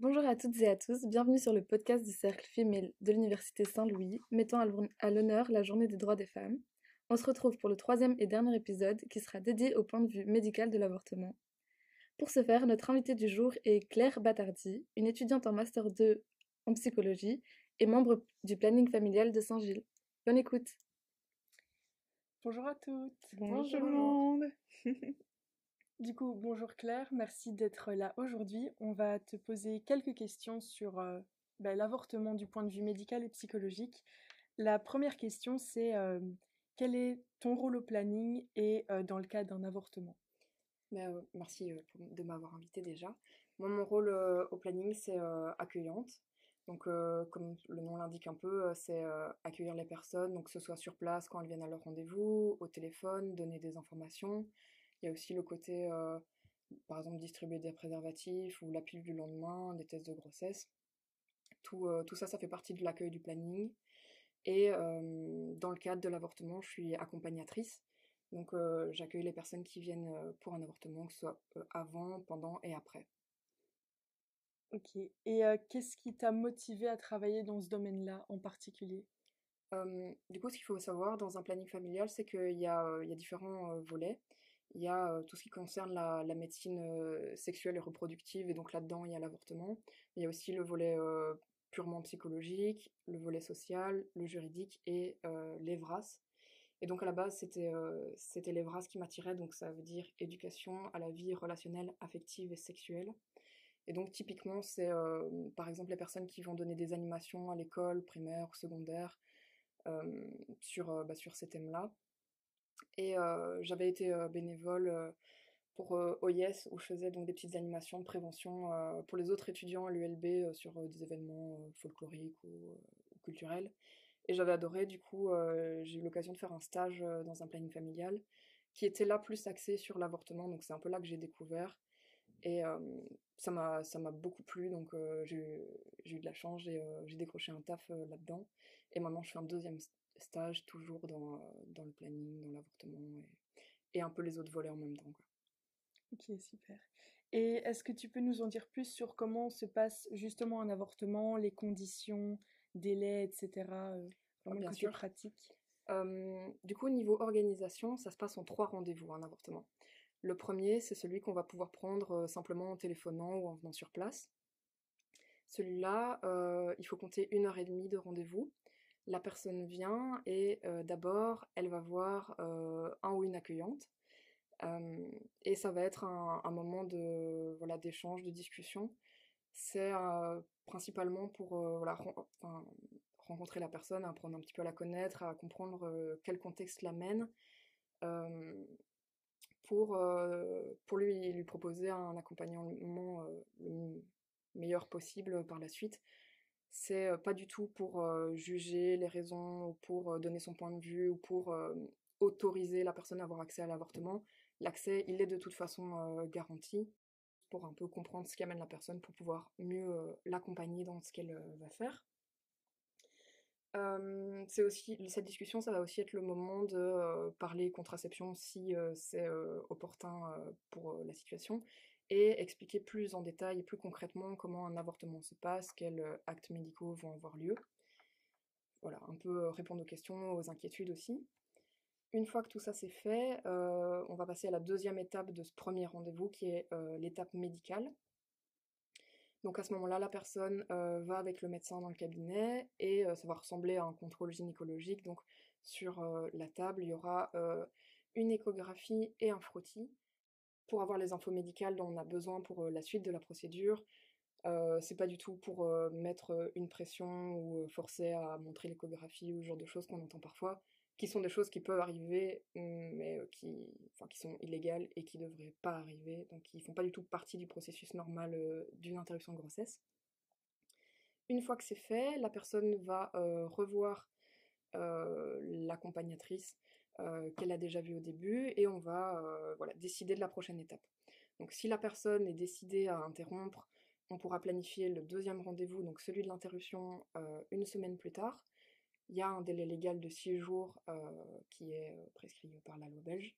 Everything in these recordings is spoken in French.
Bonjour à toutes et à tous, bienvenue sur le podcast du Cercle Female de l'Université Saint-Louis, mettant à l'honneur la journée des droits des femmes. On se retrouve pour le troisième et dernier épisode qui sera dédié au point de vue médical de l'avortement. Pour ce faire, notre invitée du jour est Claire Batardi, une étudiante en Master 2 en psychologie et membre du planning familial de Saint-Gilles. Bonne écoute Bonjour à toutes Bonjour, le monde Du coup, bonjour Claire, merci d'être là aujourd'hui. On va te poser quelques questions sur euh, ben, l'avortement du point de vue médical et psychologique. La première question, c'est euh, quel est ton rôle au planning et euh, dans le cas d'un avortement? Ben, Merci de m'avoir invité déjà. Moi, mon rôle au planning, c'est accueillante. Donc, comme le nom l'indique un peu, c'est accueillir les personnes, donc que ce soit sur place quand elles viennent à leur rendez-vous, au téléphone, donner des informations, il y a aussi le côté, euh, par exemple, distribuer des préservatifs ou la pilule du lendemain, des tests de grossesse. Tout, euh, tout ça, ça fait partie de l'accueil du planning. Et euh, dans le cadre de l'avortement, je suis accompagnatrice. Donc j'accueille les personnes qui viennent pour un avortement, que ce soit avant, pendant et après. Ok. Et qu'est-ce qui t'a motivé à travailler dans ce domaine-là en particulier? Du coup, ce qu'il faut savoir dans un planning familial, c'est qu'il y a différents volets. Il y a tout ce qui concerne la, médecine sexuelle et reproductive, et donc là-dedans, il y a l'avortement. Il y a aussi le volet purement psychologique, le volet social, le juridique et l'EVRAS. Et donc à la base, c'était c'était l'EVRAS qui m'attirait, donc ça veut dire éducation à la vie relationnelle, affective et sexuelle. Et donc typiquement, c'est par exemple les personnes qui vont donner des animations à l'école, primaire ou secondaire, sur, bah, sur ces thèmes-là. Et j'avais été bénévole pour OIS où je faisais donc des petites animations de prévention pour les autres étudiants à l'ULB sur des événements folkloriques ou, culturels. Et j'avais adoré, du coup, j'ai eu l'occasion de faire un stage dans un planning familial qui était là plus axé sur l'avortement, donc c'est un peu là que j'ai découvert. Et ça m'a beaucoup plu, donc j'ai eu de la chance, j'ai décroché un taf là-dedans. Et maintenant, je fais un deuxième stage toujours dans, dans le planning, dans l'avortement et, et, un peu les autres volets en même temps. Quoi. Ok, super. Et est-ce que tu peux nous en dire plus sur comment se passe justement un avortement, les conditions, délais, etc. Euh, bien sûr. pratique? Du coup, au niveau organisation, ça se passe en trois rendez-vous, un avortement. Le premier, c'est celui qu'on va pouvoir prendre simplement en téléphonant ou en venant sur place. Celui-là, il faut compter une heure et demie de rendez-vous la personne vient et d'abord, elle va voir un ou une accueillante. et ça va être un, moment de voilà d'échange, de discussion. C'est principalement pour rencontrer la personne, apprendre un petit peu à la connaître, à comprendre quel contexte l'amène, pour, pour lui, lui proposer un accompagnement le meilleur possible par la suite. C'est pas du tout pour juger les raisons ou pour donner son point de vue ou pour autoriser la personne à avoir accès à l'avortement. L'accès, il est de toute façon garanti pour un peu comprendre ce qui amène la personne pour pouvoir mieux l'accompagner dans ce qu'elle va faire. c'est aussi cette discussion, ça va aussi être le moment de parler contraception si c'est opportun pour la situation et expliquer plus en détail et plus concrètement comment un avortement se passe, quels euh, actes médicaux vont avoir lieu. Voilà, un peu euh, répondre aux questions, aux inquiétudes aussi. Une fois que tout ça c'est fait, euh, on va passer à la deuxième étape de ce premier rendez-vous qui est l'étape médicale. Donc à ce moment-là, la personne va avec le médecin dans le cabinet et ça va ressembler à un contrôle gynécologique. Donc sur la table, il y aura une échographie et un frottis pour avoir les infos médicales dont on a besoin pour la suite de la procédure. Euh, c'est pas du tout pour mettre une pression ou forcer à montrer l'échographie ou ce genre de choses qu'on entend parfois, qui sont des choses qui peuvent arriver, mais qui, enfin, qui sont illégales et qui devraient pas arriver, donc qui font pas du tout partie du processus normal d'une interruption de grossesse. Une fois que c'est fait, la personne va revoir l'accompagnatrice euh, qu'elle a déjà vu au début et on va euh, voilà, décider de la prochaine étape. Donc si la personne est décidée à interrompre, on pourra planifier le deuxième rendez-vous, donc celui de l'interruption, euh, une semaine plus tard. Il y a un délai légal de 6 jours qui est prescrit par la loi belge.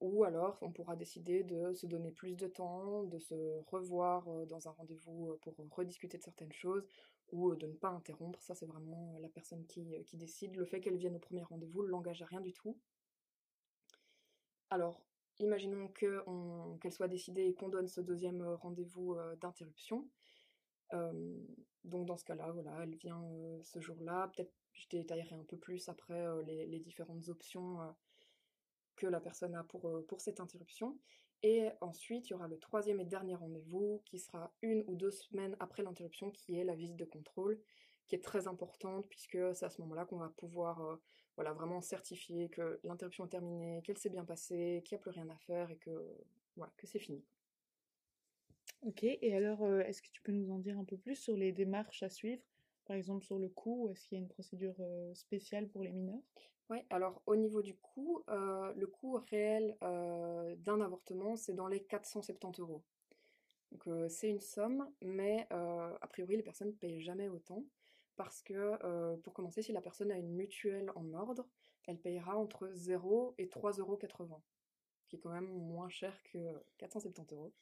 ou alors on pourra décider de se donner plus de temps, de se revoir dans un rendez-vous pour rediscuter de certaines choses, ou de ne pas interrompre. Ça, c'est vraiment la personne qui, décide. Le fait qu'elle vienne au premier rendez-vous ne l'engage à rien du tout. Alors, imaginons qu'elle soit décidée et qu'on donne ce deuxième rendez-vous d'interruption. donc dans ce cas-là, voilà, elle vient ce jour-là. Peut-être je détaillerai un peu plus après les, différentes options que la personne a pour cette interruption. Et ensuite, il y aura le troisième et dernier rendez-vous qui sera une ou deux semaines après l'interruption, qui est la visite de contrôle, qui est très importante puisque c'est à ce moment-là qu'on va pouvoir voilà, vraiment certifier que l'interruption est terminée, qu'elle s'est bien passée, qu'il n'y a plus rien à faire et que, voilà, que c'est fini. Ok, et alors est-ce que tu peux nous en dire un peu plus sur les démarches à suivre? Par exemple sur le coût, est-ce qu'il y a une procédure spéciale pour les mineurs? Oui, alors au niveau du coût, le coût réel d'un avortement, c'est dans les 470 euros. Donc c'est une somme, mais a priori les personnes ne payent jamais autant parce que pour commencer, si la personne a une mutuelle en ordre, elle payera entre 0 et 3,80 euros, qui est quand même moins cher que 470 euros.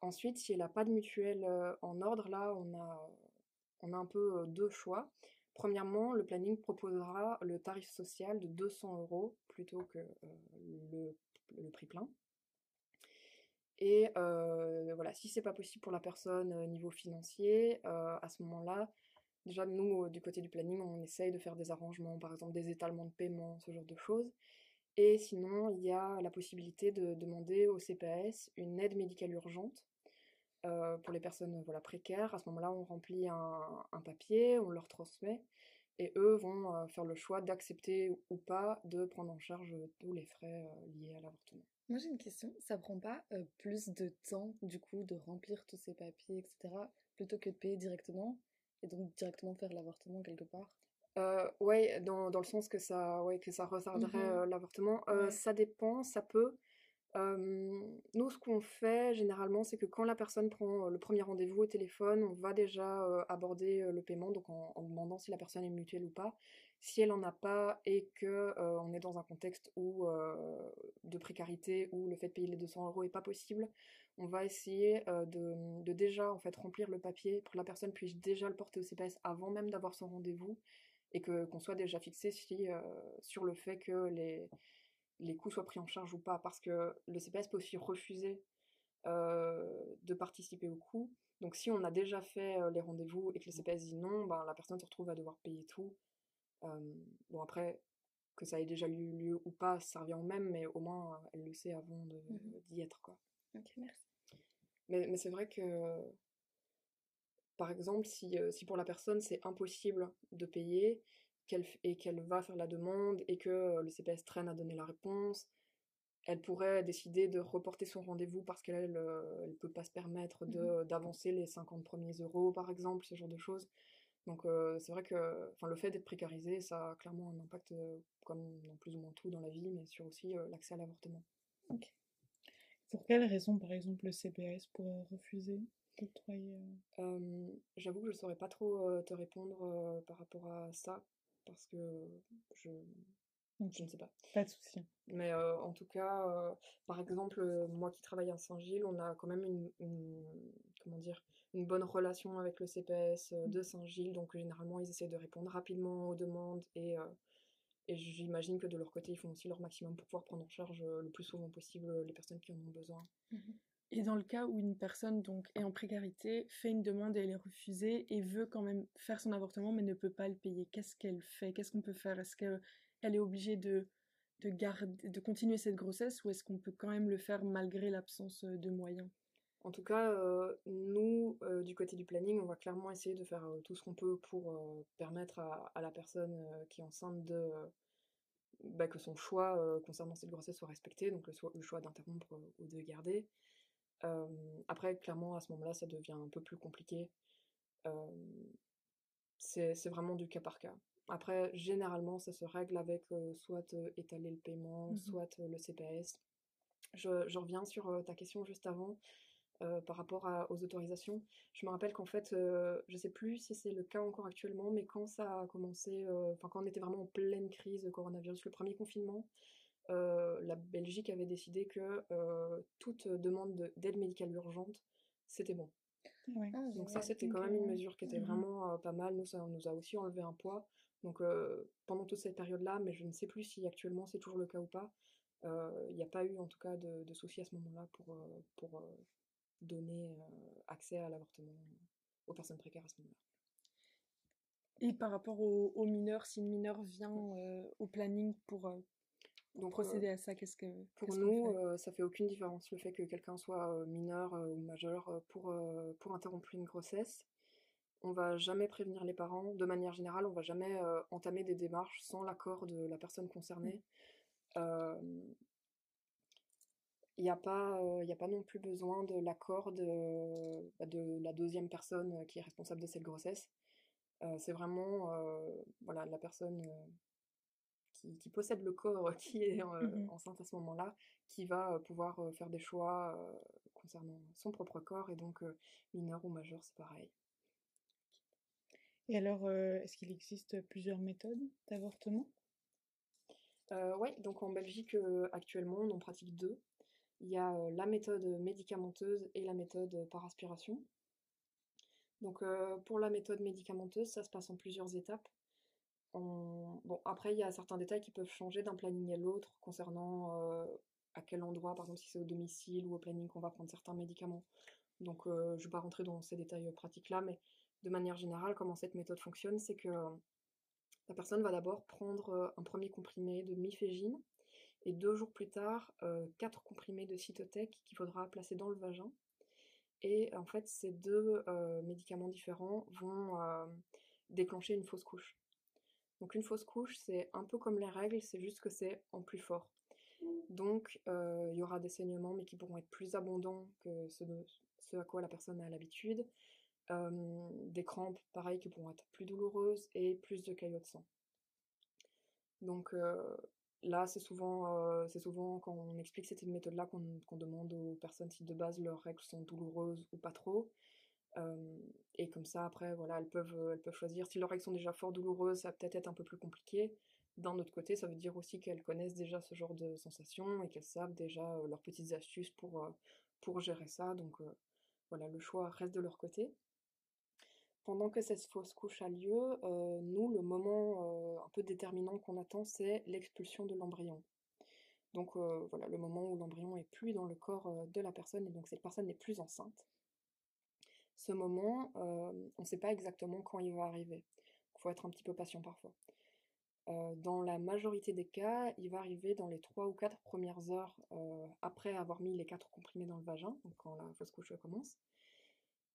Ensuite, si elle n'a pas de mutuelle en ordre, là on a, on a un peu deux choix. Premièrement, le planning proposera le tarif social de 200 euros plutôt que le, prix plein. Et voilà, si c'est pas possible pour la personne niveau financier, à ce moment-là, déjà nous du côté du planning, on essaye de faire des arrangements, par exemple des étalements de paiement, ce genre de choses. Et sinon, il y a la possibilité de demander au CPS une aide médicale urgente euh, pour les personnes voilà, précaires. À ce moment-là, on remplit un, papier, on leur transmet, et eux vont euh, faire le choix d'accepter ou pas de prendre en charge tous les frais euh, liés à l'avortement. Moi j'ai une question, ça prend pas plus de temps du coup de remplir tous ces papiers, etc., plutôt que de payer directement, et donc directement faire l'avortement quelque part? Euh, ouais, dans, dans, le sens que ça, ouais, que ça retarderait mmh l'avortement. Ça dépend, ça peut nous, ce qu'on fait généralement, c'est que quand la personne prend le premier rendez-vous au téléphone, on va déjà aborder le paiement, donc en, demandant si la personne est mutuelle ou pas. Si elle en a pas et que on est dans un contexte où de précarité où le fait de payer les 200 euros est pas possible, on va essayer de, déjà en fait remplir le papier pour que la personne puisse déjà le porter au CPS avant même d'avoir son rendez-vous et que qu'on soit déjà fixé sur le fait que les les coûts soient pris en charge ou pas, parce que le CPS peut aussi refuser de participer aux coûts. Donc si on a déjà fait les rendez-vous et que le CPS dit non, ben, la personne se retrouve à devoir payer tout. bon après, que ça ait déjà eu lieu ou pas, ça revient au même, mais au moins elle le sait avant mmh d'y être. Quoi. Ok, merci. Mais, mais c'est vrai que, par exemple, si, si pour la personne c'est impossible de payer, et qu'elle va faire la demande et que le CPS traîne à donner la réponse, elle pourrait décider de reporter son rendez-vous parce qu'elle ne peut pas se permettre mmh d'avancer les 50 premiers euros, par exemple, ce genre de choses. Donc c'est vrai que le fait d'être précarisé, ça a clairement un impact, comme dans plus ou moins tout dans la vie, mais sur aussi l'accès à l'avortement. Pour quelles raisons, par exemple, le CPS pourrait refuser J'avoue que je ne saurais pas trop te répondre par rapport à ça parce que je, je ne sais pas. Pas de souci. Mais en tout cas, par exemple, moi qui travaille à Saint-Gilles, on a quand même une, comment dire, une bonne relation avec le CPS mmh. de Saint-Gilles. Donc généralement, ils essaient de répondre rapidement aux demandes et, et j'imagine que de leur côté, ils font aussi leur maximum pour pouvoir prendre en charge le plus souvent possible les personnes qui en ont besoin. Mmh et dans le cas où une personne donc est en précarité, fait une demande et elle est refusée et veut quand même faire son avortement mais ne peut pas le payer, qu'est-ce qu'elle fait? Qu'est-ce qu'on peut faire? Est-ce qu'elle est obligée de, de, garder, de continuer cette grossesse ou est-ce qu'on peut quand même le faire malgré l'absence de moyens? En tout cas, nous, du côté du planning, on va clairement essayer de faire tout ce qu'on peut pour permettre à, la personne qui est enceinte de... Bah, que son choix concernant cette grossesse soit respecté, donc le choix d'interrompre ou de garder après, clairement, à ce moment-là, ça devient un peu plus compliqué. c'est vraiment du cas par cas. Après, généralement, ça se règle avec soit étaler le paiement, mmh soit le CPS. Je, je, reviens sur ta question juste avant. par rapport aux autorisations. Je me rappelle qu'en fait, je sais plus si c'est le cas encore actuellement, mais quand ça a commencé, enfin quand on était vraiment en pleine crise coronavirus, le premier confinement, la Belgique avait décidé que toute demande d'aide médicale urgente, c'était bon. Ah, Donc ça, c'était quand même une mesure qui était mmh vraiment pas mal. Nous, ça nous a aussi enlevé un poids. Donc pendant toute cette période-là, mais je ne sais plus si actuellement c'est toujours le cas ou pas, il n'y a pas eu en tout cas de, de soucis à ce moment-là pour, pour donner accès à l'avortement aux personnes précaires à ce moment-là. Et par rapport aux, mineurs, si une mineure vient au planning pour, donc, procéder à ça, qu'est-ce que pour nous, ça fait aucune différence le fait que quelqu'un soit mineur ou majeur pour, pour interrompre une grossesse. On va jamais prévenir les parents. De manière générale, on va jamais entamer des démarches sans l'accord de la personne concernée. Il n'y a, pas, a pas non plus besoin de l'accord de, bah, de la deuxième personne qui est responsable de cette grossesse. c'est vraiment voilà, la personne qui, possède le corps qui est mmh enceinte à ce moment-là, qui va pouvoir faire des choix concernant son propre corps, et donc mineur ou majeur, c'est pareil. Et alors, est-ce qu'il existe plusieurs méthodes d'avortement? Euh, Oui, donc en Belgique, actuellement, on en pratique deux. Il y a la méthode médicamenteuse et la méthode par aspiration. Donc pour la méthode médicamenteuse, ça se passe en plusieurs étapes. Bon, après, il y a certains détails qui peuvent changer d'un planning à l'autre concernant à quel endroit, par exemple si c'est au domicile ou au planning qu'on va prendre certains médicaments. Donc je ne vais pas rentrer dans ces détails pratiques là, mais de manière générale, comment cette méthode fonctionne, c'est que la personne va d'abord prendre un premier comprimé de mifégine et deux jours plus tard, quatre comprimés de cytotec qu'il faudra placer dans le vagin. Et en fait, ces deux médicaments différents vont déclencher une fausse couche. Donc une fausse couche, c'est un peu comme les règles, c'est juste que c'est en plus fort. Donc il y aura des saignements, mais qui pourront être plus abondants que ce, à quoi la personne a l'habitude des crampes, pareil, qui pourront être plus douloureuses et plus de caillots de sang. Donc là, c'est souvent, c'est souvent quand on explique cette méthode-là qu'on demande aux personnes si de base leurs règles sont douloureuses ou pas trop. Et comme ça, après, voilà, elles peuvent, elles peuvent choisir. Si leurs règles sont déjà fort douloureuses, ça va peut-être être un peu plus compliqué. D'un autre côté, ça veut dire aussi qu'elles connaissent déjà ce genre de sensations et qu'elles savent déjà leurs petites astuces pour, pour gérer ça. Donc voilà, le choix reste de leur côté pendant que cette fausse couche a lieu, nous, le moment un peu déterminant qu'on attend, c'est l'expulsion de l'embryon. Donc voilà, le moment où l'embryon est plus dans le corps de la personne et donc cette personne n'est plus enceinte. Ce moment, on ne sait pas exactement quand il va arriver. Il faut être un petit peu patient parfois. dans la majorité des cas, il va arriver dans les 3 ou 4 premières heures après avoir mis les 4 comprimés dans le vagin, donc quand la fausse couche commence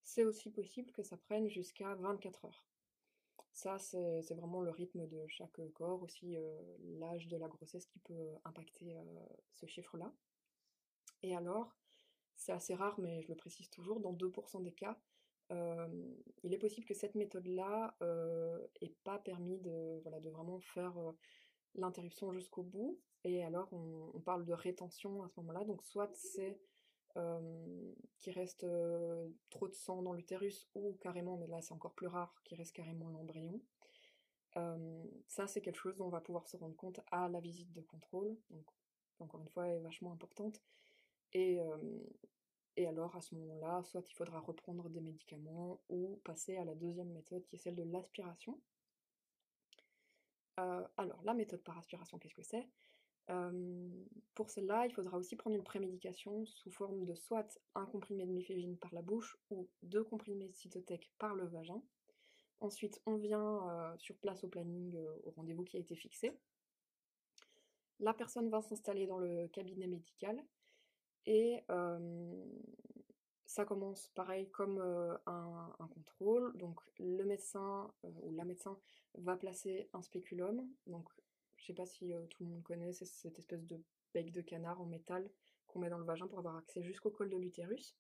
c'est aussi possible que ça prenne jusqu'à 24 heures. Ça, c'est vraiment le rythme de chaque corps, aussi euh, l'âge de la grossesse qui peut impacter euh, ce chiffre-là. Et alors, c'est assez rare, mais je le précise toujours, dans 2% des cas, il est possible que cette méthode-là n'ait pas permis de, vraiment faire l'interruption jusqu'au bout. Et alors, on, parle de rétention à ce moment-là. Donc, soit c'est qui reste trop de sang dans l'utérus ou carrément, mais là c'est encore plus rare, qui reste carrément l'embryon. ça c'est quelque chose dont on va pouvoir se rendre compte à la visite de contrôle, donc encore une fois est vachement importante. Et alors à ce moment-là, soit il faudra reprendre des médicaments ou passer à la deuxième méthode qui est celle de l'aspiration. alors la méthode par aspiration, qu'est-ce que c'est? Pour celle-là, il faudra aussi prendre une prémédication sous forme de soit un comprimé de mifégine par la bouche ou deux comprimés de cytotec par le vagin. Ensuite, on vient sur place au planning, au rendez-vous qui a été fixé. La personne va s'installer dans le cabinet médical et ça commence pareil comme un, contrôle. Donc le médecin ou la médecin va placer un spéculum, donc je sais pas si tout le monde connaît, c'est cette espèce de bec de canard en métal qu'on met dans le vagin pour avoir accès jusqu'au col de l'utérus.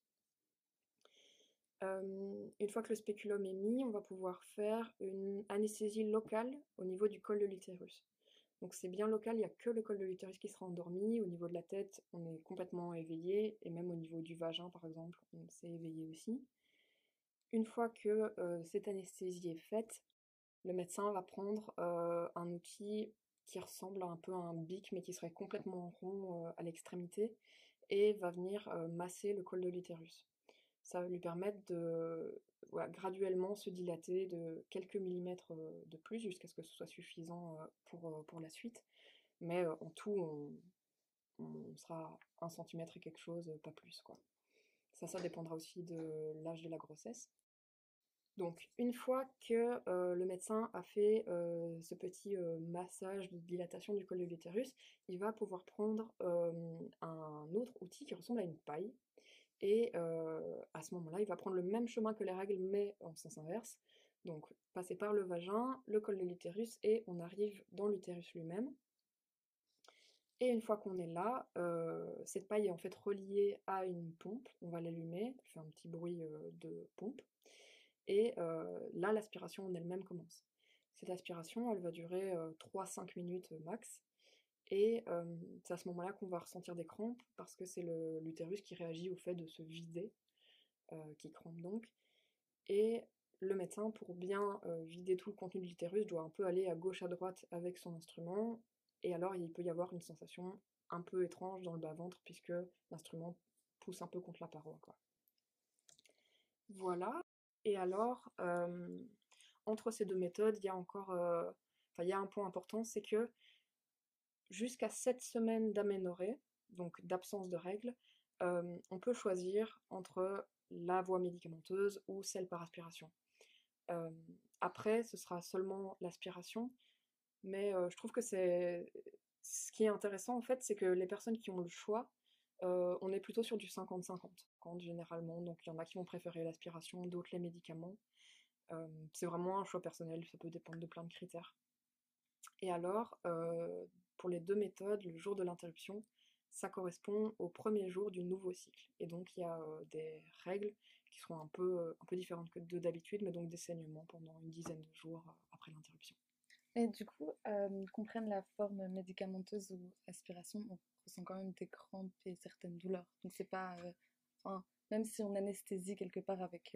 Une fois que le spéculum est mis, on va pouvoir faire une anesthésie locale au niveau du col de l'utérus. Donc c'est bien local, il n'y a que le col de l'utérus qui sera endormi. Au niveau de la tête, on est complètement éveillé, et même au niveau du vagin, par exemple, on s'est éveillé aussi. Une fois que euh, cette anesthésie est faite, le médecin va prendre un outil qui ressemble un peu à un bic, mais qui serait complètement rond à l'extrémité, et va venir masser le col de l'utérus. Ça va lui permettre de graduellement se dilater de quelques millimètres de plus jusqu'à ce que ce soit suffisant pour, la suite. Mais en tout, on, on sera un centimètre et quelque chose, pas plus. Quoi. Ça, ça dépendra aussi de l'âge de la grossesse. Donc, une fois que le médecin a fait ce petit massage de dilatation du col de l'utérus, il va pouvoir prendre un autre outil qui ressemble à une paille. Et à ce moment-là, il va prendre le même chemin que les règles, mais en sens inverse. Donc, passer par le vagin, le col de l'utérus, et on arrive dans l'utérus lui-même. Et une fois qu'on est là, cette paille est en fait reliée à une pompe. On va l'allumer, elle fait un petit bruit de pompe. Et là, l'aspiration en elle-même commence. Cette aspiration, elle va durer 3-5 minutes max. Et c'est à ce moment-là qu'on va ressentir des crampes, parce que c'est l'utérus qui réagit au fait de se vider, qui crampe donc. Et le médecin, pour bien vider tout le contenu de l'utérus, doit un peu aller à gauche à droite avec son instrument. Et alors, il peut y avoir une sensation un peu étrange dans le bas-ventre, puisque l'instrument pousse un peu contre la paroi. Voilà. Et alors, entre ces deux méthodes, il y a encore, enfin, il y a un point important, c'est que jusqu'à 7 semaines d'aménorrhée, donc d'absence de règles, on peut choisir entre la voie médicamenteuse ou celle par aspiration. après, ce sera seulement l'aspiration, mais je trouve que c'est ce qui est intéressant en fait, c'est que les personnes qui ont le choix, on est plutôt sur du 50-50 généralement, donc il y en a qui vont préférer l'aspiration, d'autres les médicaments. c'est vraiment un choix personnel, ça peut dépendre de plein de critères. Et alors, pour les deux méthodes, le jour de l'interruption, ça correspond au premier jour du nouveau cycle. Et donc il y a des règles qui seront un peu, un peu différentes que d'habitude, mais donc des saignements pendant une dizaine de jours après l'interruption. Et du coup, qu'on prenne la forme médicamenteuse ou aspiration, on ressent quand même des crampes et certaines douleurs. Donc c'est pas... enfin, même si on anesthésie quelque part avec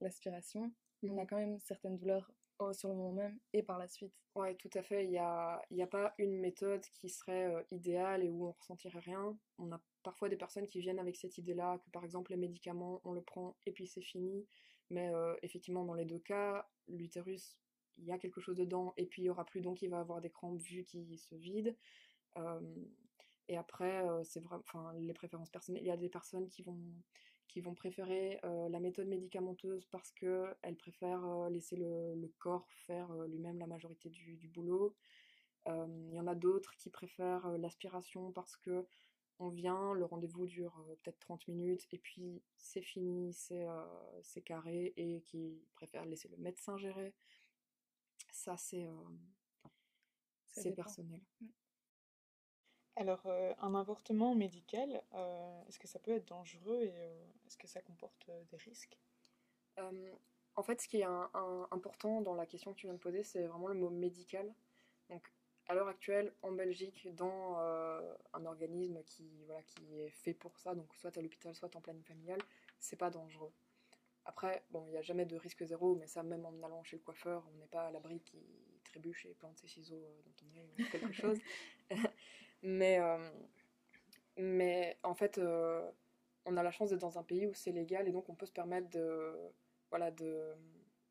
l'aspiration, on a mmh. quand même certaines douleurs sur le moment même et par la suite. Ouais, tout à fait. Il n'y a, a pas une méthode qui serait idéale et où on ressentirait rien. On a parfois des personnes qui viennent avec cette idée-là, que par exemple les médicaments, on le prend et puis c'est fini. Mais effectivement, dans les deux cas, l'utérus il y a quelque chose dedans et puis il y aura plus donc il va avoir des crampes vu qu'il se vide. et après, c'est vraiment, enfin, les préférences personnelles. Il y a des personnes qui vont, qui vont préférer la méthode médicamenteuse parce qu'elles préfèrent laisser le, corps faire lui-même la majorité du, du boulot. Il y en a d'autres qui préfèrent l'aspiration parce que on vient, le rendez-vous dure peut-être 30 minutes et puis c'est fini, c'est carré et qui préfèrent laisser le médecin gérer. Ça, c'est c'est personnel. Mmh. Alors, un avortement médical, est-ce que ça peut être dangereux et est-ce que ça comporte des risques? En fait, ce qui est important dans la question que tu viens de poser, c'est vraiment le mot médical. Donc, à l'heure actuelle, en Belgique, dans un organisme qui, voilà, qui est fait pour ça, donc soit à l'hôpital, soit en planning familial, c'est pas dangereux. Après, bon, il n'y a jamais de risque zéro, mais ça, même en allant chez le coiffeur, on n'est pas à l'abri qui trébuche et plante ses ciseaux euh, dans ton nez ou quelque chose. Mais, euh, mais en fait, euh, on a la chance d'être dans un pays où c'est légal et donc on peut se permettre de, voilà, de,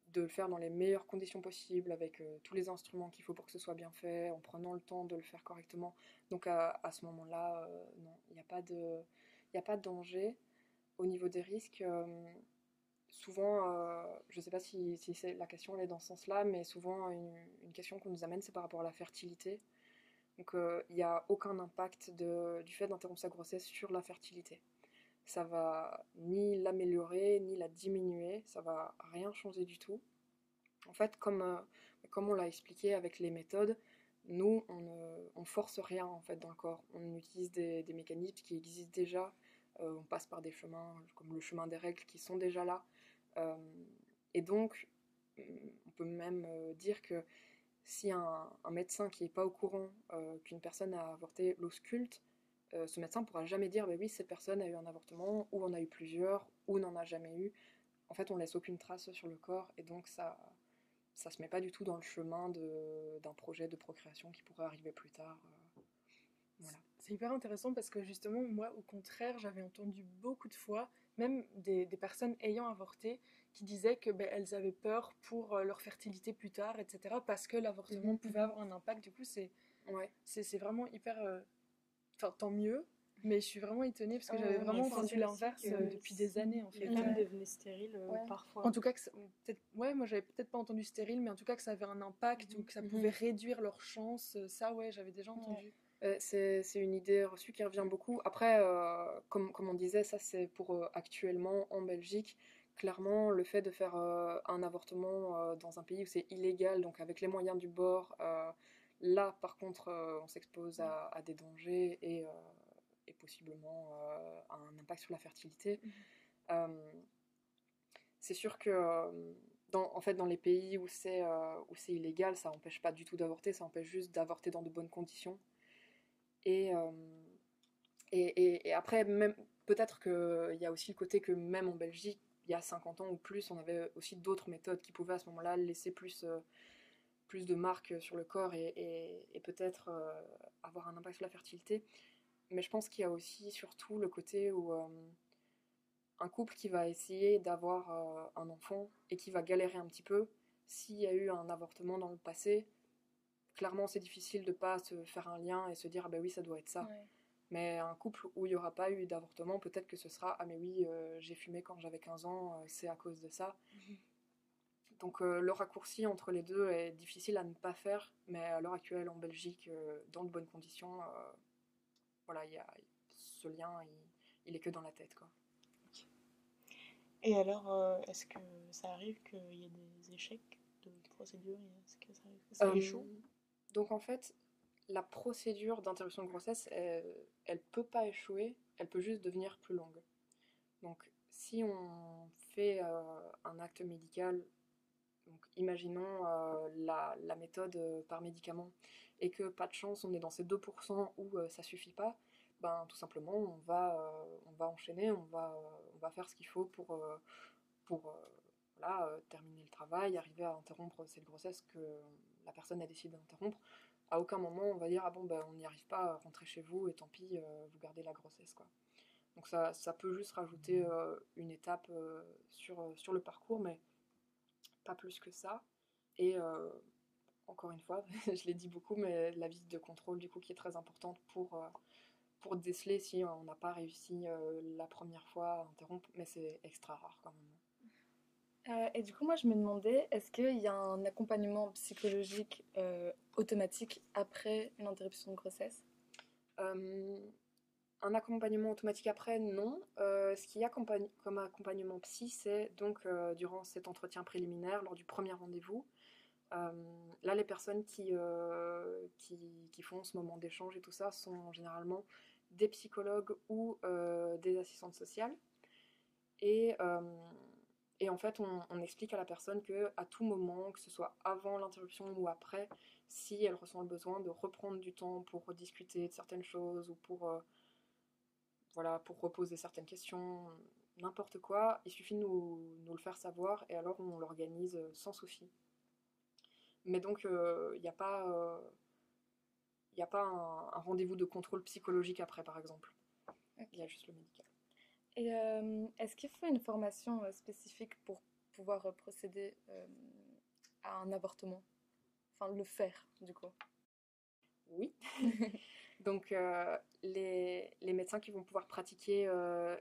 de le faire dans les meilleures conditions possibles, avec tous les instruments qu'il faut pour que ce soit bien fait, en prenant le temps de le faire correctement. Donc à, à ce moment-là, non, il n'y a, pas de, a pas de danger. Au niveau des risques, souvent, euh, je ne sais pas si, si la question elle est dans ce sens-là, mais souvent une, question qu'on nous amène, c'est par rapport à la fertilité. Donc euh, il n'y a aucun impact du fait d'interrompre sa grossesse sur la fertilité. Ça va ni l'améliorer, ni la diminuer, ça va rien changer du tout. En fait, comme, euh, on l'a expliqué avec les méthodes, nous, on ne force rien en fait dans le corps. On utilise des, mécanismes qui existent déjà. on passe par des chemins comme le chemin des règles qui sont déjà là. Euh, et donc, on peut même euh, dire que si un, médecin qui n'est pas au courant euh, qu'une personne a avorté l'ausculte, ce médecin ne pourra jamais dire bah oui, cette personne a eu un avortement, ou en a eu plusieurs, ou n'en a jamais eu. En fait, on laisse aucune trace sur le corps, et donc ça, ça se met pas du tout dans le chemin d'un projet de procréation qui pourrait arriver plus tard. voilà. C'est hyper intéressant parce que justement, moi, au contraire, j'avais entendu beaucoup de fois, même des, des personnes ayant avorté, qui disaient que ben, elles avaient peur pour leur fertilité plus tard, etc. Parce que l'avortement Mhm. pouvait avoir un impact. Du coup, c'est Ouais. c'est vraiment hyper. Enfin, tant mieux. Mais je suis vraiment étonnée parce que j'avais vraiment entendu l'inverse euh, depuis des années en fait. Les femmes devenaient stériles euh, Ouais. parfois. En tout cas, peut-être, ouais, moi j'avais peut-être pas entendu stérile, mais en tout cas que ça avait un impact ou que ça Mhm. pouvait réduire leurs chances. euh, Ça, ouais, j'avais déjà entendu. Euh, c'est une idée reçue qui revient beaucoup. Après, euh, comme, comme on disait, ça c'est pour euh, actuellement en Belgique. Clairement, le fait de faire euh, un avortement euh, dans un pays où c'est illégal, donc avec les moyens du bord, euh, là par contre, on s'expose à, à des dangers et, et possiblement à un impact sur la fertilité. Euh, c'est sûr que dans, en fait, dans les pays où c'est où c'est illégal, ça n'empêche pas du tout d'avorter, ça empêche juste d'avorter dans de bonnes conditions. Et, euh, et, et- et après, peut-être qu'il y a aussi le côté que même en Belgique, il y a 50 ans ou plus, on avait aussi d'autres méthodes qui pouvaient à ce moment-là laisser plus, euh, plus de marques sur le corps et, et- peut-être euh, avoir un impact sur la fertilité. Mais je pense qu'il y a aussi surtout le côté où un couple qui va essayer d'avoir un enfant et qui va galérer un petit peu, s'il y a eu un avortement dans le passé, clairement c'est difficile de pas se faire un lien et se dire ah ben oui ça doit être ça. Ouais. Mais un couple où il n'y aura pas eu d'avortement, peut-être que ce sera ah mais oui euh, j'ai fumé quand j'avais 15 ans, euh, c'est à cause de ça. Donc euh, le raccourci entre les deux est difficile à ne pas faire, mais à l'heure actuelle en Belgique, dans de bonnes conditions, voilà, il y a ce lien, il, il est que dans la tête quoi. Et alors, est-ce que ça arrive qu'il y ait des échecs de procédure? Est-ce que ça arrive? Que ça échoue? Donc en fait, la procédure d'interruption de grossesse, elle, peut pas échouer, elle peut juste devenir plus longue. Donc si on fait euh, un acte médical, imaginons euh, la, méthode euh, par médicament, et que pas de chance, on est dans ces 2% où ça suffit pas, ben tout simplement on va, on va enchaîner, on va, faire ce qu'il faut pour, pour terminer le travail, arriver à interrompre cette grossesse que la personne a décidé d'interrompre. À aucun moment on va dire ah bon ben on n'y arrive pas, rentrez chez vous et tant pis, euh, vous gardez la grossesse quoi. Donc ça, ça peut juste rajouter euh, une étape euh, sur, sur le parcours, mais pas plus que ça. Et encore une fois, je l'ai dit beaucoup, mais la visite de contrôle du coup qui est très importante pour, pour déceler si on n'a pas réussi la première fois à interrompre, mais c'est extra rare quand même. Euh, et du coup, moi, je me demandais, est-ce qu'il y a un accompagnement psychologique euh, automatique après une interruption de grossesse? Euh, un accompagnement automatique après, non. Ce qu'il y a comme accompagnement psy, c'est donc durant cet entretien préliminaire, lors du premier rendez-vous. Là, les personnes qui, qui, qui font ce moment d'échange et tout ça sont généralement des psychologues ou des assistantes sociales. Et, et en fait, on, on explique à la personne que à tout moment, que ce soit avant l'interruption ou après, si elle ressent le besoin de reprendre du temps pour discuter de certaines choses ou pour, euh, voilà, pour reposer certaines questions, n'importe quoi, il suffit de nous, nous le faire savoir et alors on l'organise euh, sans souci. Mais donc, il n'y a pas, euh, y a pas un, un rendez-vous de contrôle psychologique après, par exemple. Il y a juste le médical. Euh, est-ce qu'il faut une formation euh, spécifique pour pouvoir euh, procéder à un avortement? Enfin, le faire, du coup. Oui. Donc, les, les médecins qui vont pouvoir pratiquer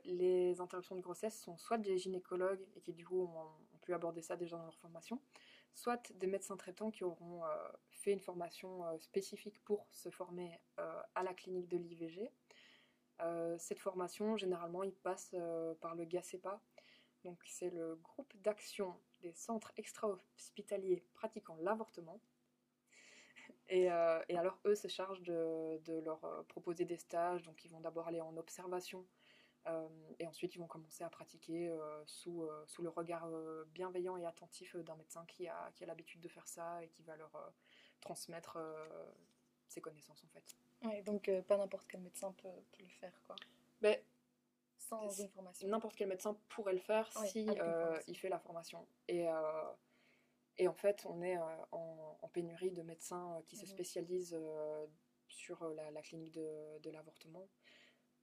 les interruptions de grossesse sont soit des gynécologues et qui, du coup, ont, ont pu aborder ça déjà dans leur formation, soit des médecins traitants qui auront fait une formation spécifique pour se former à la clinique de l'IVG. Euh, cette formation, généralement, il passe euh, par le GACEPA. Donc, c'est le groupe d'action des centres extra-hospitaliers pratiquant l'avortement. Et, euh, alors, eux se chargent de, leur proposer des stages. Donc, ils vont d'abord aller en observation et ensuite, ils vont commencer à pratiquer sous, le regard bienveillant et attentif d'un médecin qui a, l'habitude de faire ça et qui va leur transmettre ses connaissances, en fait. Ouais, donc euh, pas n'importe quel médecin peut, peut le faire, quoi. Mais Sans une formation. n'importe quel médecin pourrait le faire Oui, si euh, il fait la formation. Et, euh, Et en fait, on est en, en, pénurie de médecins qui se Mhm. spécialisent sur la, la clinique de, de l'avortement.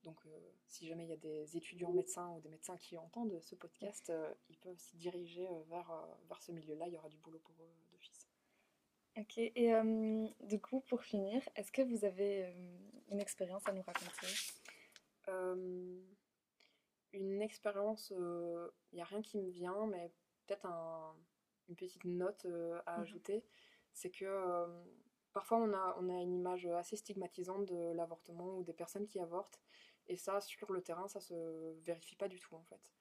Donc, si jamais il y a des étudiants médecins ou des médecins qui entendent ce podcast, ils peuvent s'y diriger vers, vers ce milieu-là. Il y aura du boulot pour eux. Ok, et euh, du coup, pour finir, est-ce que vous avez euh, une expérience à nous raconter? Euh, une expérience, il n'y a rien qui me vient, mais peut-être un- une petite note à Mhm. ajouter. C'est que parfois on a, on a une image assez stigmatisante de l'avortement ou des personnes qui avortent. Et ça, sur le terrain, ça se vérifie pas du tout en fait.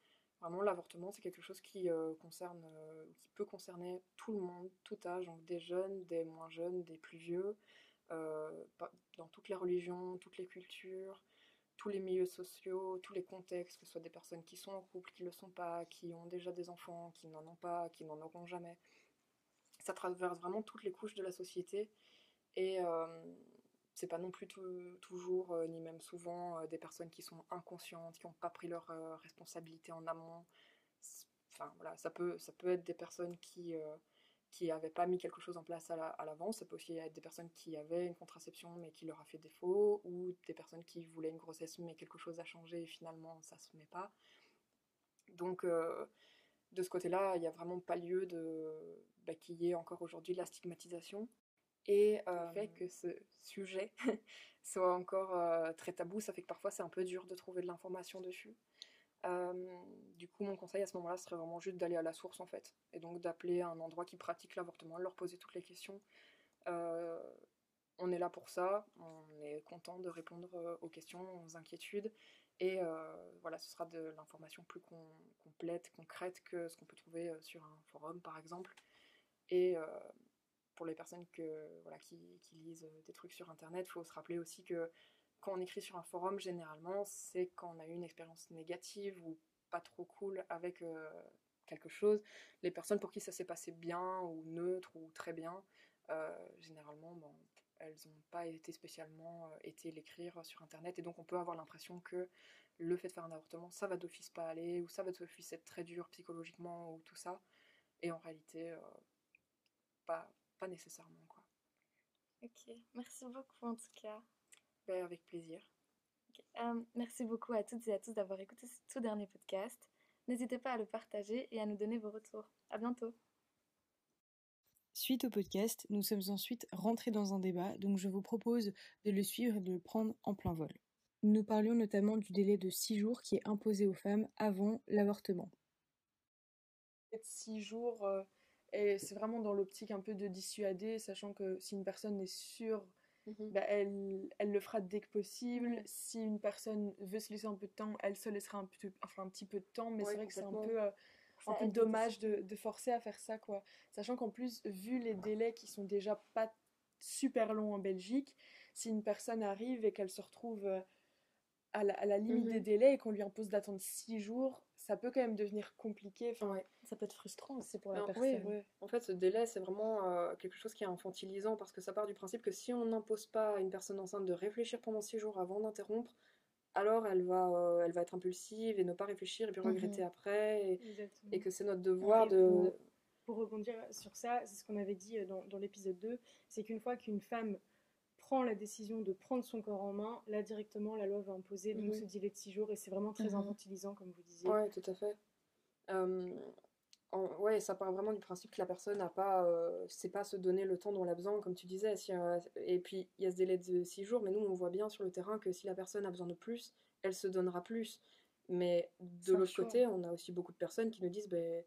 Vraiment, l'avortement, c'est quelque chose qui euh, concerne, euh, qui peut concerner tout le monde, tout âge, donc des jeunes, des moins jeunes, des plus vieux, euh, dans toutes les religions, toutes les cultures, tous les milieux sociaux, tous les contextes, que ce soit des personnes qui sont en couple, qui ne le sont pas, qui ont déjà des enfants, qui n'en ont pas, qui n'en auront jamais. Ça traverse vraiment toutes les couches de la société c'est pas non plus toujours, euh, ni même souvent, euh, des personnes qui sont inconscientes, qui n'ont pas pris leurs euh, responsabilités en amont. Enfin voilà, ça peut, ça peut être des personnes qui qui n'avaient pas mis quelque chose en place à la- à l'avance. Ça peut aussi être des personnes qui avaient une contraception mais qui leur a fait défaut, ou des personnes qui voulaient une grossesse mais quelque chose a changé et finalement ça se met pas. Donc de ce côté-là, il n'y a vraiment pas lieu de bah, qu'il y ait encore aujourd'hui la stigmatisation. Et euh, le fait que ce sujet soit encore euh, très tabou, ça fait que parfois c'est un peu dur de trouver de l'information dessus. Euh, du coup, mon conseil à ce moment-là serait vraiment juste d'aller à la source en fait, et donc d'appeler un endroit qui pratique l'avortement, leur poser toutes les questions. Euh, on est là pour ça, on est content de répondre euh, aux questions, aux inquiétudes, et euh, voilà, ce sera de l'information plus com complète, concrète que ce qu'on peut trouver euh, sur un forum par exemple. Et euh, pour les personnes qui, lisent des trucs sur internet, il faut se rappeler aussi que quand on écrit sur un forum, généralement, c'est quand on a eu une expérience négative ou pas trop cool avec euh, quelque chose. Les personnes pour qui ça s'est passé bien ou neutre ou très bien, euh, généralement, bon, elles n'ont pas été spécialement euh, été l'écrire sur internet et donc on peut avoir l'impression que le fait de faire un avortement, ça va d'office pas aller ou ça va d'office être très dur psychologiquement ou tout ça. Et en réalité, euh, pas, pas nécessairement quoi. Ok, merci beaucoup en tout cas. Ben, avec plaisir. Ok, euh, merci beaucoup à toutes et à tous d'avoir écouté ce tout dernier podcast. N'hésitez pas à le partager et à nous donner vos retours. À bientôt. Suite au podcast, nous sommes ensuite rentrés dans un débat, donc je vous propose de le suivre et de le prendre en plein vol. Nous parlions notamment du délai de 6 jours qui est imposé aux femmes avant l'avortement. Six jours, euh, et c'est vraiment dans l'optique un peu de dissuader, sachant que si une personne est sûre, bah, elle, elle le fera dès que possible. Mhm. Si une personne veut se laisser un peu de temps, elle se laissera un, peu, enfin, un petit peu de temps, mais Ouais, c'est vrai que c'est un peu, euh, un peu dommage de, de forcer à faire ça, quoi. Sachant qu'en plus, vu les délais qui sont déjà pas super longs en Belgique, si une personne arrive et qu'elle se retrouve euh, à la, à la limite Mhm. des délais et qu'on lui impose d'attendre six jours, ça peut quand même devenir compliqué. Enfin, Ouais. Ça peut être frustrant aussi pour la Non, personne. En fait, ce délai, c'est vraiment euh, quelque chose qui est infantilisant parce que ça part du principe que si on n'impose pas à une personne enceinte de réfléchir pendant six jours avant d'interrompre, alors elle va, euh, elle va être impulsive et ne pas réfléchir et puis regretter Mhm. après et, que c'est notre devoir de... pour- Pour rebondir sur ça, c'est ce qu'on avait dit euh, dans, dans l'épisode 2, c'est qu'une fois qu'une femme prend la décision de prendre son corps en main, là directement la loi va imposer donc Mhm. ce délai de 6 jours et c'est vraiment très Mhm. infantilisant comme vous disiez. Ouais, tout à fait. Euh, en- ouais, ça part vraiment du principe que la personne n'a pas, euh, sait pas se donner le temps dont elle a besoin, comme tu disais. Si, euh, et puis, il y a ce délai de six jours, mais nous, on voit bien sur le terrain que si la personne a besoin de plus, elle se donnera plus. Mais C'est de l'autre côté, on a aussi beaucoup de personnes qui nous disent, ben,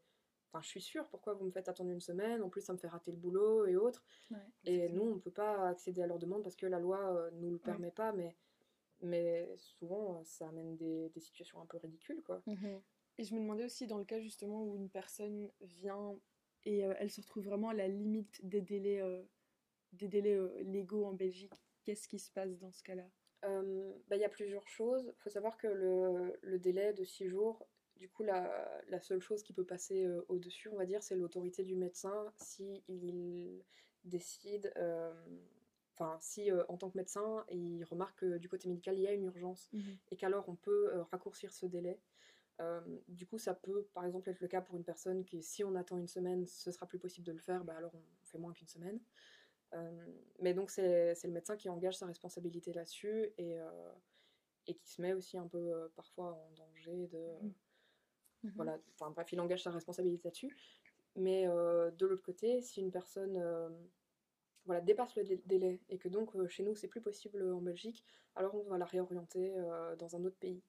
enfin, je suis sûre, pourquoi vous me faites attendre une semaine? En plus, ça me fait rater le boulot et autres. Ouais. Et nous, on ne peut pas accéder à leurs demandes parce que la loi euh, nous le permet pas, mais, mais souvent, euh, ça amène des, des situations un peu ridicules, quoi. Mhm. Et je me demandais aussi dans le cas justement où une personne vient et euh, elle se retrouve vraiment à la limite des délais, euh, des délais euh, légaux en Belgique, qu'est-ce qui se passe dans ce cas-là? Euh, bah, il y a plusieurs choses. Il faut savoir que le, le délai de 6 jours, du coup, la, la seule chose qui peut passer euh, au-dessus, on va dire, c'est l'autorité du médecin si il décide, euh, enfin, si euh, en tant que médecin, il remarque que du côté médical, il y a une urgence et qu'alors on peut raccourcir ce délai. Du coup, ça peut par exemple être le cas pour une personne qui, si on attend une semaine, ce sera plus possible de le faire, bah alors on fait moins qu'une semaine. Mais donc c'est le médecin qui engage sa responsabilité là-dessus et, et qui se met aussi un peu parfois en danger de... Mhm. Voilà, enfin bref, il engage sa responsabilité là-dessus. Mais de l'autre côté, si une personne voilà, dépasse le délai et que donc chez nous c'est plus possible en Belgique, alors on va la réorienter dans un autre pays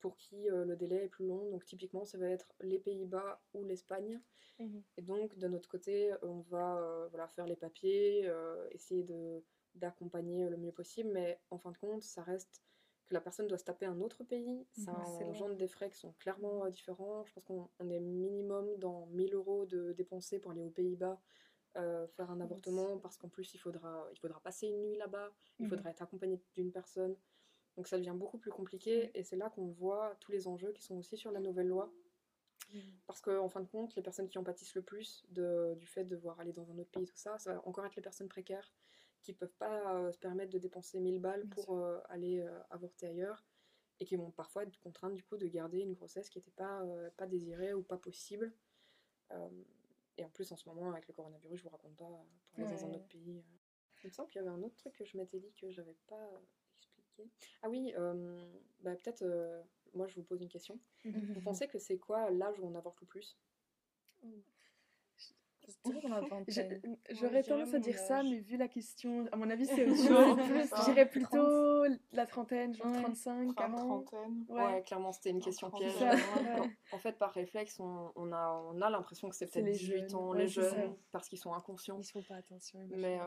pour qui le délai est plus long. Donc typiquement ça va être les Pays-Bas ou l'Espagne. Mhm. Et donc de notre côté on va voilà, faire les papiers, essayer de d'accompagner le mieux possible, mais en fin de compte ça reste que la personne doit se taper un autre pays. Ça Mhm, engendre des frais qui sont clairement euh, différents. Je pense qu'on on est minimum dans 1000 euros de dépenser pour aller aux Pays-Bas euh, faire un avortement parce qu'en plus il faudra, il faudra passer une nuit là-bas, il Mhm. faudra être accompagné d'une personne. Donc ça devient beaucoup plus compliqué et c'est là qu'on voit tous les enjeux qui sont aussi sur la nouvelle loi. Parce qu'en fin de compte, les personnes qui en pâtissent le plus de, du fait de devoir aller dans un autre pays, tout ça, ça va encore être les personnes précaires qui peuvent pas euh, se permettre de dépenser 1000 balles Bien pour euh, aller euh, avorter ailleurs et qui vont parfois être contraintes du coup de garder une grossesse qui n'était pas, pas désirée ou pas possible. Et en plus en ce moment avec le coronavirus, je vous raconte pas pour aller dans un Ouais. autre pays. Il me semble qu'il y avait un autre truc que je m'étais dit que j'avais pas expliqué. Ah oui, euh, bah, peut-être euh, moi je vous pose une question. Vous pensez que c'est quoi l'âge où on avorte le plus Je dirais dans la Je- vingtaine. J'aurais tendance à dire ça, mais vu la question, à mon avis, c'est autre chose. dirais plutôt la trentaine, genre Ouais. 35, Fin 40. trentaine. Ouais, clairement, c'était une question piège. En- ouais. En fait, par réflexe, on, on a, on a l'impression que c'est peut-être les 18 jeunes. ans, Ouais, les jeunes, parce qu'ils sont inconscients. Ils font pas attention. Mais euh,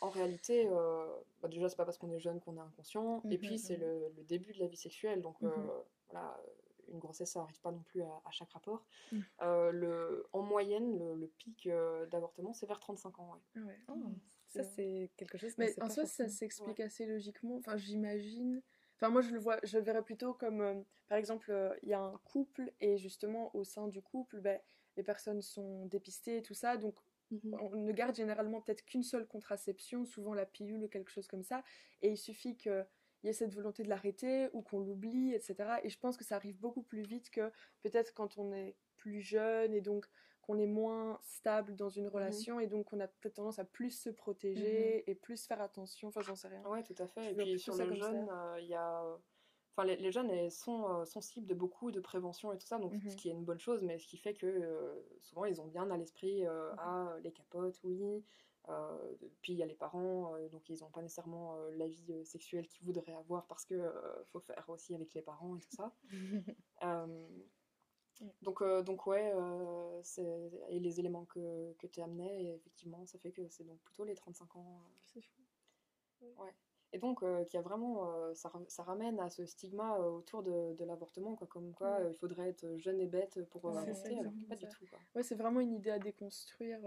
en réalité, euh, bah déjà, c'est pas parce qu'on est jeune qu'on est inconscient. Et Mhm, puis, c'est le, le début de la vie sexuelle. Donc, euh, Mhm. voilà, une grossesse, ça arrive pas non plus à, à chaque rapport. Mhm. Euh, le, en moyenne, le, le pic euh, d'avortement, c'est vers 35 ans. ouais. Ouais. Oh, ça, c'est quelque chose. Mais en soi, ça s'explique assez logiquement. Enfin, j'imagine. Enfin, moi, je le vois, je le verrais plutôt comme, euh, par exemple, euh, il y a un couple et justement, au sein du couple, ben, les personnes sont dépistées et tout ça. Donc, on ne garde généralement peut-être qu'une seule contraception, souvent la pilule ou quelque chose comme ça. Et il suffit qu'il y ait cette volonté de l'arrêter ou qu'on l'oublie, etc. Et je pense que ça arrive beaucoup plus vite que peut-être quand on est plus jeune et donc qu'on est moins stable dans une relation et donc on a peut-être tendance à plus se protéger et plus faire attention. Enfin, j'en sais rien. Ouais, tout à fait. Je Et puis sur ça le comme ça. jeune, euh, il y a. Enfin, les, les jeunes elles sont euh, sensibles de beaucoup de prévention et tout ça, donc Mhm. ce qui est une bonne chose, mais ce qui fait que euh, souvent ils ont bien à l'esprit euh, Mhm. ah, les capotes, oui. Euh, puis il y a les parents, euh, donc ils n'ont pas nécessairement euh, la vie sexuelle qu'ils voudraient avoir parce que faut faire aussi avec les parents et tout ça. Donc, donc ouais, et les éléments que, que tu amenais, effectivement, ça fait que c'est donc plutôt les 35 ans. C'est fou. et donc, euh, qu'il y a vraiment, euh, ça, ça ramène à ce stigma euh, autour de, de l'avortement, quoi, comme quoi Ouais. il faudrait être jeune et bête pour Ouais, avorter, alors que pas du ça. tout. Quoi. Ouais, c'est vraiment une idée à déconstruire.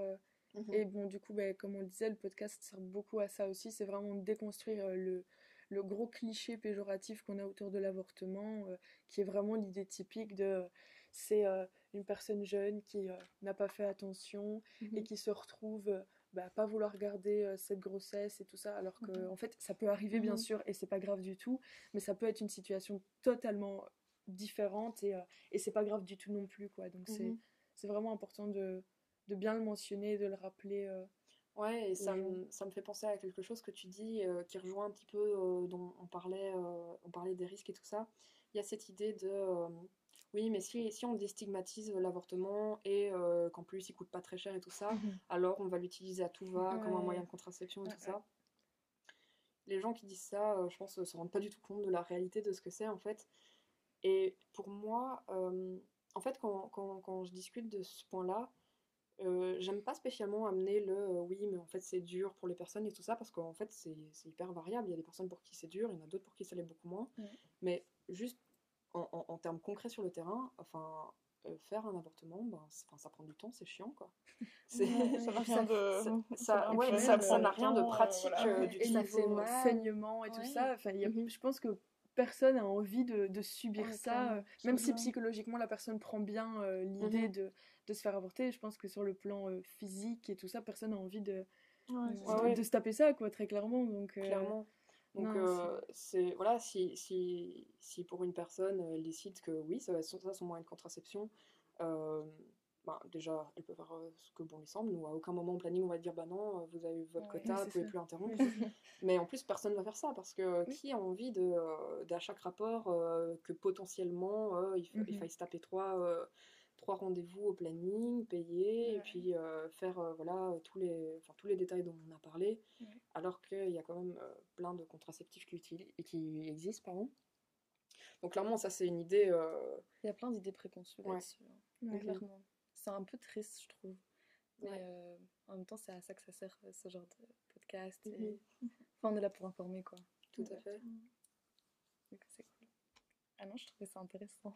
Mhm. Et bon, du coup, ben, comme on le disait, le podcast sert beaucoup à ça aussi. C'est vraiment de déconstruire euh, le, le gros cliché péjoratif qu'on a autour de l'avortement, euh, qui est vraiment l'idée typique de c'est euh, une personne jeune qui euh, n'a pas fait attention et Mhm. qui se retrouve bah, pas vouloir garder cette grossesse et tout ça, alors que Mhm. en fait, ça peut arriver bien sûr et c'est pas grave du tout, mais ça peut être une situation totalement différente et, et c'est pas grave du tout non plus, quoi. Donc c'est c'est vraiment important de, de bien le mentionner, de le rappeler. euh, Ouais, et ça, me, ça me fait penser à quelque chose que tu dis euh, qui rejoint un petit peu euh, dont on parlait, euh, on parlait des risques et tout ça. Il y a cette idée de oui, mais si, si on déstigmatise l'avortement et qu'en plus il coûte pas très cher et tout ça, alors on va l'utiliser à tout va comme un moyen de contraception et Ouais, tout ça. Les gens qui disent ça, je pense, ne se rendent pas du tout compte de la réalité de ce que c'est en fait. Et pour moi, en fait, quand, quand, quand je discute de ce point-là, euh, j'aime pas spécialement amener le euh, oui, mais en fait c'est dur pour les personnes et tout ça, parce qu'en fait c'est c'est hyper variable. Il y a des personnes pour qui c'est dur, il y en a d'autres pour qui ça l'est beaucoup moins. Ouais. Mais juste en, en- en termes concrets sur le terrain, enfin, euh, faire un avortement, ben, ça prend du temps, c'est chiant quoi. Ça n'a rien de. ça- ça ouais, rien ça- de ça n'a rien de euh, pratique, voilà. euh, du et niveau saignement et tout ça, enfin, il y a- Mhm. je pense que personne a envie de, de subir ça, euh, même si clairement. psychologiquement la personne prend bien euh, l'idée Mhm. de, de se faire avorter, je pense que sur le plan euh, physique et tout ça, personne n'a envie de, Ouais, de, Ouais, se taper ça, quoi, très clairement. Donc, euh, Clairement. Donc, Non, euh, c'est voilà, si, si, si pour une personne, elle décide que oui, ça va être son- ça son moyen de contraception, euh, ben, déjà, elle peut faire ce que bon lui semble. Nous, à aucun moment au planning, on va dire bah non, vous avez eu votre Ouais, quota, vous pouvez ça. plus interrompre. Mais en plus, personne ne va faire ça parce que Oui. qui a envie de, d'à chaque rapport euh, que potentiellement euh, il, fa- il Mhm. faille se taper trois, euh, trois rendez-vous au planning, payer, et puis euh, faire euh, voilà, tous, les, enfin, tous les détails dont on a parlé, Ouais. alors qu'il y a quand même euh, plein de contraceptifs qui, utilisent, qui existent. Pardon. Donc clairement, ça c'est une idée... euh, Il y a plein d'idées préconçues Ouais. là-dessus. hein. Ouais. Clairement. C'est un peu triste, je trouve. Mais Ouais. euh, en même temps, c'est à ça que ça sert, ce genre de podcast. Mhm. et- Enfin, on est là pour informer, quoi. tout à fait. Donc, c'est cool. Ah non, je trouvais ça intéressant.